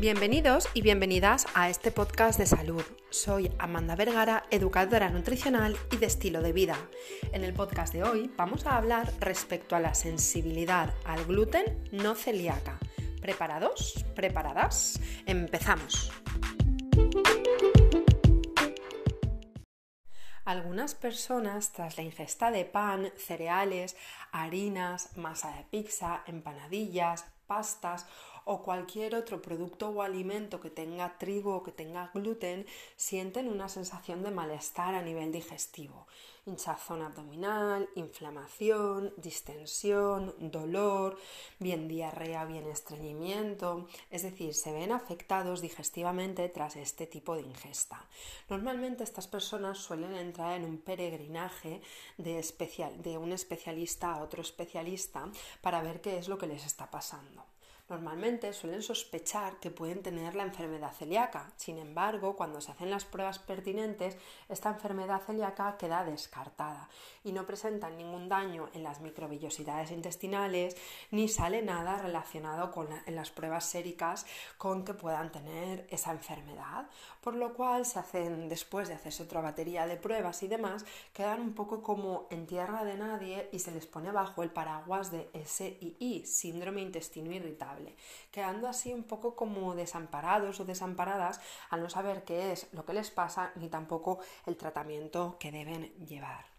Bienvenidos y bienvenidas a este podcast de salud. Soy Amanda Vergara, educadora nutricional y de estilo de vida. En el podcast de hoy vamos a hablar respecto a la sensibilidad al gluten no celíaca. ¿Preparados? ¿Preparadas? Empezamos. Algunas personas, tras la ingesta de pan, cereales, harinas, masa de pizza, empanadillas, pastas o cualquier otro producto o alimento que tenga trigo o que tenga gluten sienten una sensación de malestar a nivel digestivo. Hinchazón abdominal, inflamación, distensión, dolor, bien diarrea, bien estreñimiento, es decir, se ven afectados digestivamente tras este tipo de ingesta. Normalmente estas personas suelen entrar en un peregrinaje de, de un especialista a otro especialista para ver qué es lo que les está pasando. Normalmente suelen sospechar que pueden tener la enfermedad celíaca. Sin embargo, cuando se hacen las pruebas pertinentes, esta enfermedad celíaca queda descartada y no presentan ningún daño en las microbillosidades intestinales ni sale nada relacionado con en las pruebas séricas con que puedan tener esa enfermedad. Por lo cual se hacen, después de hacerse otra batería de pruebas y demás, quedan un poco como en tierra de nadie y se les pone bajo el paraguas de SII, síndrome intestino irritable quedando así un poco como desamparados o desamparadas al no saber qué es lo que les pasa ni tampoco el tratamiento que deben llevar.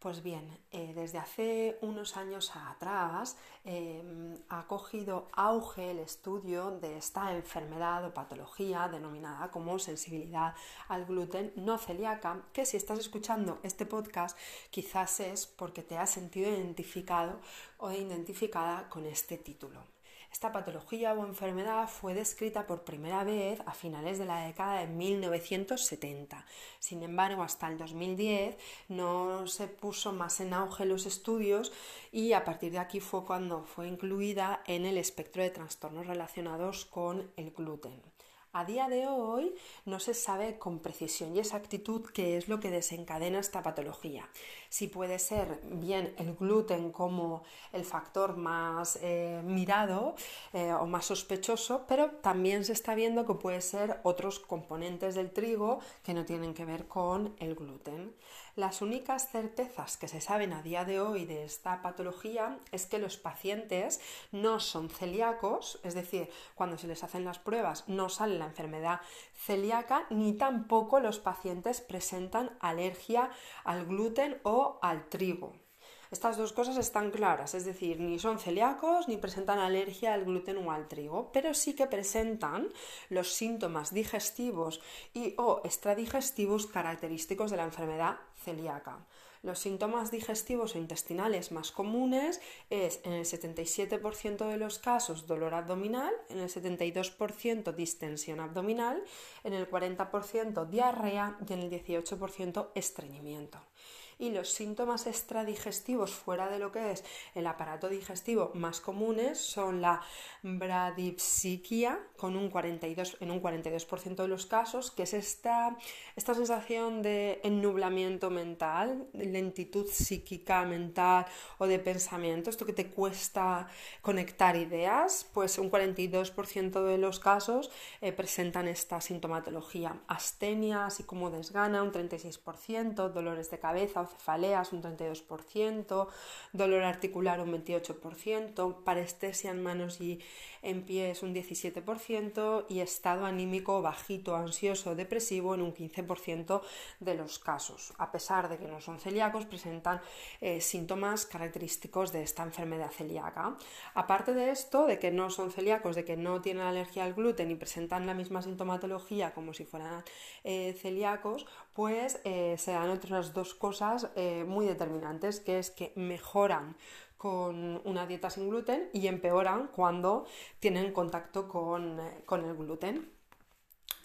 Pues bien, eh, desde hace unos años atrás em, ha cogido auge el estudio de esta enfermedad o patología denominada como sensibilidad al gluten no celíaca, que si estás escuchando este podcast quizás es porque te has sentido identificado o identificada con este título. Esta patología o enfermedad fue descrita por primera vez a finales de la década de 1970. Sin embargo, hasta el 2010 no se puso más en auge los estudios y a partir de aquí fue cuando fue incluida en el espectro de trastornos relacionados con el gluten. A día de hoy no se sabe con precisión y exactitud qué es lo que desencadena esta patología. Si puede ser bien el gluten como el factor más eh, mirado eh, o más sospechoso, pero también se está viendo que puede ser otros componentes del trigo que no tienen que ver con el gluten. Las únicas certezas que se saben a día de hoy de esta patología es que los pacientes no son celíacos, es decir, cuando se les hacen las pruebas no sale la enfermedad celíaca, ni tampoco los pacientes presentan alergia al gluten o al trigo. Estas dos cosas están claras, es decir, ni son celíacos ni presentan alergia al gluten o al trigo, pero sí que presentan los síntomas digestivos y o extradigestivos característicos de la enfermedad celíaca. Los síntomas digestivos o intestinales más comunes es en el 77% de los casos dolor abdominal, en el 72% distensión abdominal, en el 40% diarrea y en el 18% estreñimiento y los síntomas extradigestivos fuera de lo que es el aparato digestivo más comunes son la bradipsiquia con un 42, en un 42% de los casos, que es esta, esta sensación de ennublamiento mental, lentitud psíquica mental o de pensamiento, esto que te cuesta conectar ideas, pues un 42% de los casos eh, presentan esta sintomatología. Astenia, así como desgana, un 36%, dolores de cabeza cefaleas un 32%, dolor articular un 28%, parestesia en manos y en pies un 17% y estado anímico bajito, ansioso, depresivo en un 15% de los casos. A pesar de que no son celíacos, presentan eh, síntomas característicos de esta enfermedad celíaca. Aparte de esto, de que no son celíacos, de que no tienen alergia al gluten y presentan la misma sintomatología como si fueran eh, celíacos, pues eh, se dan otras dos cosas muy determinantes, que es que mejoran con una dieta sin gluten y empeoran cuando tienen contacto con, eh, el gluten.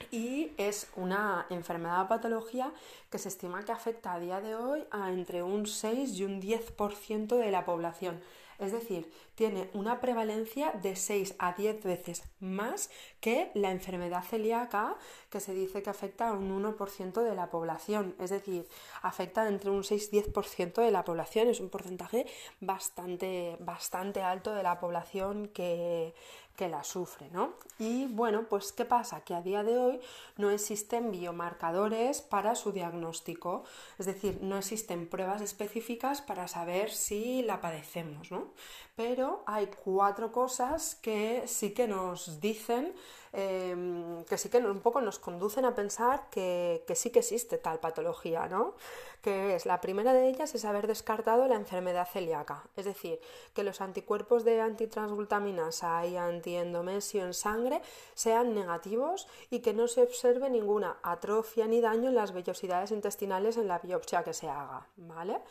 Y es una enfermedad o patología que se estima que afecta a día de hoy a entre un 6 y un 10% de la población Es decir, tiene una prevalencia de 6 a 10 veces más que la enfermedad celíaca, que se dice que afecta a un 1% de la población. Es decir, afecta entre un 6 y 10% de la población. Es un porcentaje bastante, bastante alto de la población que, que la sufre, ¿no? Y bueno, pues ¿qué pasa? Que a día de hoy no existen biomarcadores para su diagnóstico, es decir, no existen pruebas específicas para saber si la padecemos, ¿no? Pero hay cuatro cosas que sí que nos dicen Em, que sí que un poco nos conducen a pensar que, sí que existe tal patología, ¿no? Que es la primera de ellas es haber descartado la enfermedad celíaca, es decir, que los anticuerpos de antitransglutaminasa y antiendomesio en sangre sean negativos y que no se observe ninguna atrofia ni daño en las vellosidades intestinales en la biopsia que se haga, ¿vale?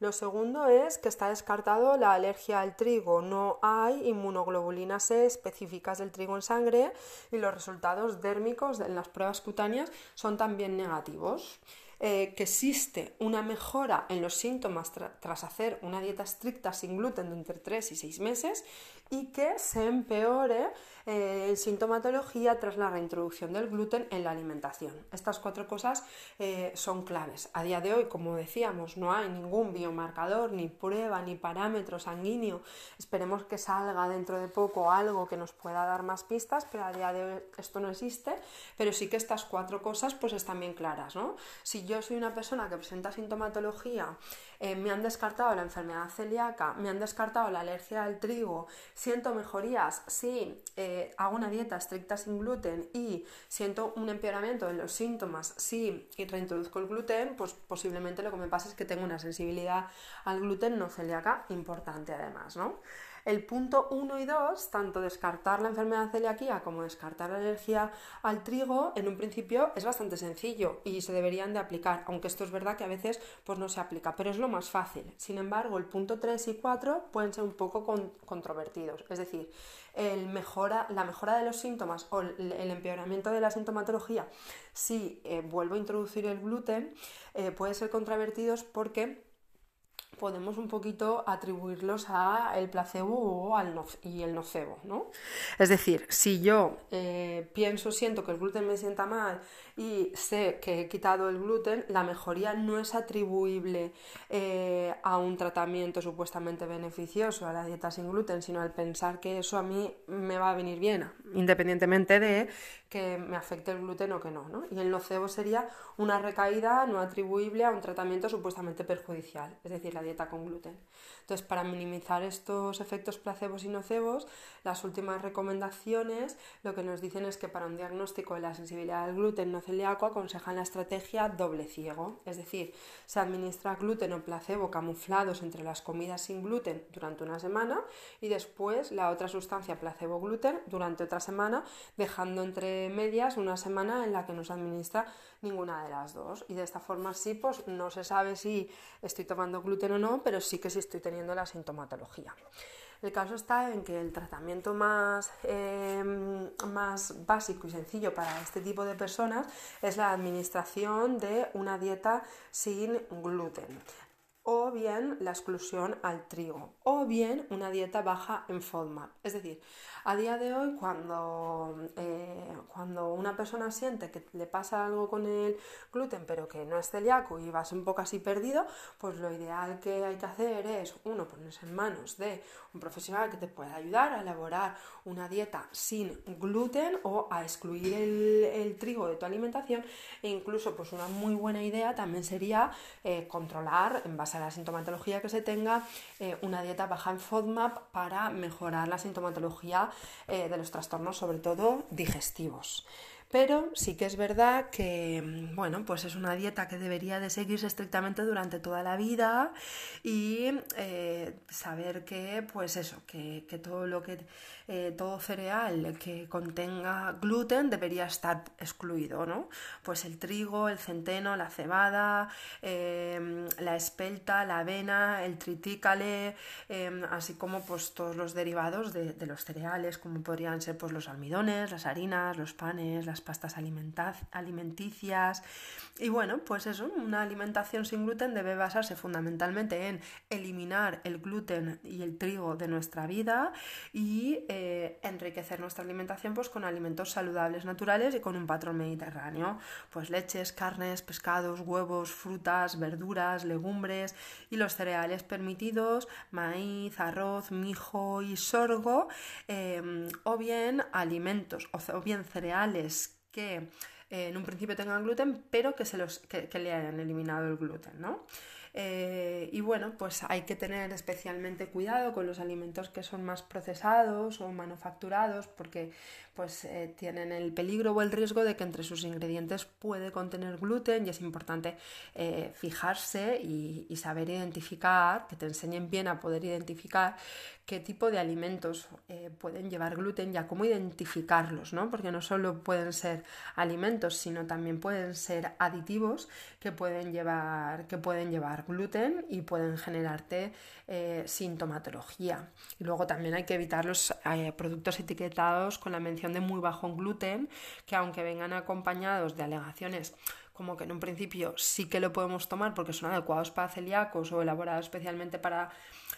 Lo segundo es que está descartado la alergia al trigo. No hay inmunoglobulinas E específicas del trigo en sangre y los resultados dérmicos en las pruebas cutáneas son también negativos. Eh, que existe una mejora en los síntomas tras hacer una dieta estricta sin gluten de entre 3 y 6 meses y que se empeore eh, sintomatología tras la reintroducción del gluten en la alimentación. Estas cuatro cosas eh, son claves. A día de hoy, como decíamos, no hay ningún biomarcador, ni prueba, ni parámetro sanguíneo. Esperemos que salga dentro de poco algo que nos pueda dar más pistas, pero a día de hoy esto no existe. Pero sí que estas cuatro cosas pues están bien claras. ¿no? Si yo soy una persona que presenta sintomatología, eh, me han descartado la enfermedad celíaca, me han descartado la alergia al trigo, siento mejorías, sí, hago una dieta estricta sin gluten y siento un empeoramiento en los síntomas si reintroduzco el gluten, pues posiblemente lo que me pasa es que tengo una sensibilidad al gluten no celíaca importante además, ¿no? El punto 1 y 2, tanto descartar la enfermedad celiaquía como descartar la alergia al trigo, en un principio es bastante sencillo y se deberían de aplicar, aunque esto es verdad que a veces pues no se aplica, pero es lo más fácil. Sin embargo, el punto 3 y 4 pueden ser un poco controvertidos, es decir, el mejora, la mejora de los síntomas o el, empeoramiento de la sintomatología si eh, vuelvo a introducir el gluten eh, puede ser controvertidos porque podemos un poquito atribuirlos a el placebo o al y el nocebo, ¿no? Es decir, si yo eh, pienso, siento que el gluten me sienta mal y sé que he quitado el gluten, la mejoría no es atribuible eh, a un tratamiento supuestamente beneficioso, a la dieta sin gluten, sino al pensar que eso a mí me va a venir bien, independientemente de que me afecte el gluten o que no, ¿no? Y el nocebo sería una recaída no atribuible a un tratamiento supuestamente perjudicial, es decir, la dieta con gluten. Entonces, para minimizar estos efectos placebos y nocebos, las últimas recomendaciones lo que nos dicen es que para un diagnóstico de la sensibilidad al gluten no celíaco aconsejan la estrategia doble ciego, es decir, se administra gluten o placebo camuflados entre las comidas sin gluten durante una semana y después la otra sustancia placebo gluten durante otra semana, dejando entre medias una semana en la que no se administra ninguna de las dos. Y de esta forma sí, pues no se sabe si estoy tomando gluten o no, pero sí que sí estoy teniendo la sintomatología. El caso está en que el tratamiento más, em, más básico y sencillo para este tipo de personas es la administración de una dieta sin gluten la exclusión al trigo, o bien una dieta baja en FODMAP. Es decir, a día de hoy, cuando, eh, cuando una persona siente que le pasa algo con el gluten, pero que no es celíaco y vas un poco así perdido, pues lo ideal que hay que hacer es, uno, ponerse en manos de un profesional que te pueda ayudar a elaborar una dieta sin gluten o a excluir el, trigo de tu alimentación e incluso pues una muy buena idea también sería eh, controlar en base a la sintomatología que se tenga eh, una dieta baja en FODMAP para mejorar la sintomatología eh, de los trastornos sobre todo digestivos. Pero sí que es verdad que, mm, bueno, pues es una dieta que debería de seguirse estrictamente durante toda la vida y eh, saber que, pues eso, que, todo lo que, eh, todo cereal que contenga gluten debería estar excluido, ¿no? Pues el trigo, el centeno, la cebada, em, la espelta, la avena, el tritícale, em, así como pues todos los derivados de, los cereales, como podrían ser pues los almidones, las harinas, los panes, las pastas alimenticias. Y bueno, pues eso, una alimentación sin gluten debe basarse fundamentalmente en eliminar el gluten y el trigo de nuestra vida y eh, enriquecer nuestra alimentación pues, con alimentos saludables, naturales y con un patrón mediterráneo. Pues leches, carnes, pescados, huevos, frutas, verduras, legumbres y los cereales permitidos, maíz, arroz, mijo y sorgo, em, bien alimentos o, bien cereales que eh, en un principio tengan gluten, pero que, se los, que, le hayan eliminado el gluten, ¿no? Eh, y bueno, pues hay que tener especialmente cuidado con los alimentos que son más procesados o manufacturados porque pues eh, tienen el peligro o el riesgo de que entre sus ingredientes puede contener gluten y es importante eh, fijarse y, saber identificar, que te enseñen bien a poder identificar qué tipo de alimentos pueden llevar gluten y a cómo identificarlos, ¿no? Porque no solo pueden ser alimentos, sino también pueden ser aditivos que pueden llevar, que pueden llevar gluten y pueden generarte sintomatología. Y luego también hay que evitar los productos etiquetados con la mención de muy bajo en gluten, que aunque vengan acompañados de alegaciones como que en un principio sí que lo podemos tomar porque son adecuados para celíacos o elaborados especialmente para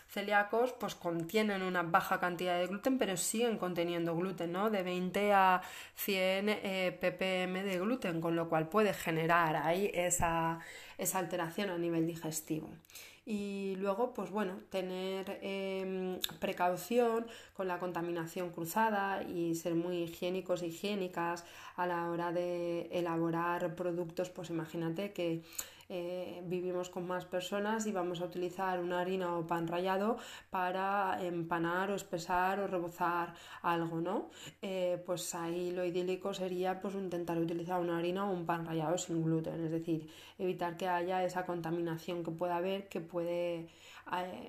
celíacos, pues contienen una baja cantidad de gluten, pero siguen conteniendo gluten, ¿no? De 20 a 100 eh, ppm de gluten, con lo cual puede generar ahí esa, esa alteración a nivel digestivo y luego, pues bueno, tener em, precaución con la contaminación cruzada y ser muy higiénicos e higiénicas a la hora de elaborar productos, pues imagínate que eh, vivimos con más personas y vamos a utilizar una harina o pan rallado para empanar o espesar o rebozar algo, ¿no? Eh, pues ahí lo idílico sería pues intentar utilizar una harina o un pan rallado sin gluten, es decir, evitar que haya esa contaminación que pueda haber que puede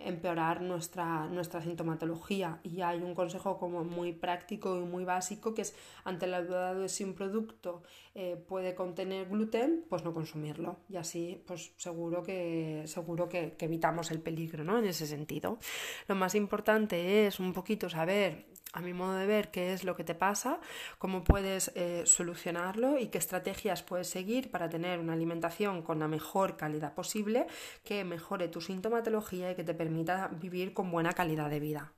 empeorar nuestra, nuestra sintomatología. Y hay un consejo como muy práctico y muy básico que es ante la duda de si un producto eh, puede contener gluten, pues no consumirlo. Y pues seguro que, seguro que, que evitamos el peligro, ¿no? En ese sentido. Lo más importante es un poquito saber a mi modo de ver, qué es lo que te pasa, cómo puedes eh, solucionarlo y qué estrategias puedes seguir para tener una alimentación con la mejor calidad posible que mejore tu sintomatología y que te permita vivir con buena calidad de vida.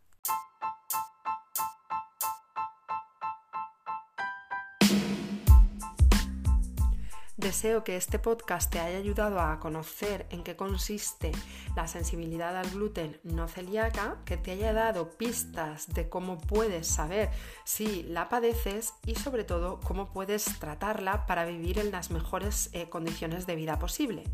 Deseo que este podcast te haya ayudado a conocer en qué consiste la sensibilidad al gluten no celíaca, que te haya dado pistas de cómo puedes saber si la padeces y sobre todo cómo puedes tratarla para vivir en las mejores eh, condiciones de vida posible.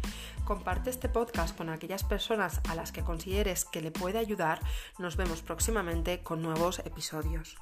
Comparte este podcast con aquellas personas a las que consideres que le puede ayudar. Nos vemos próximamente con nuevos episodios.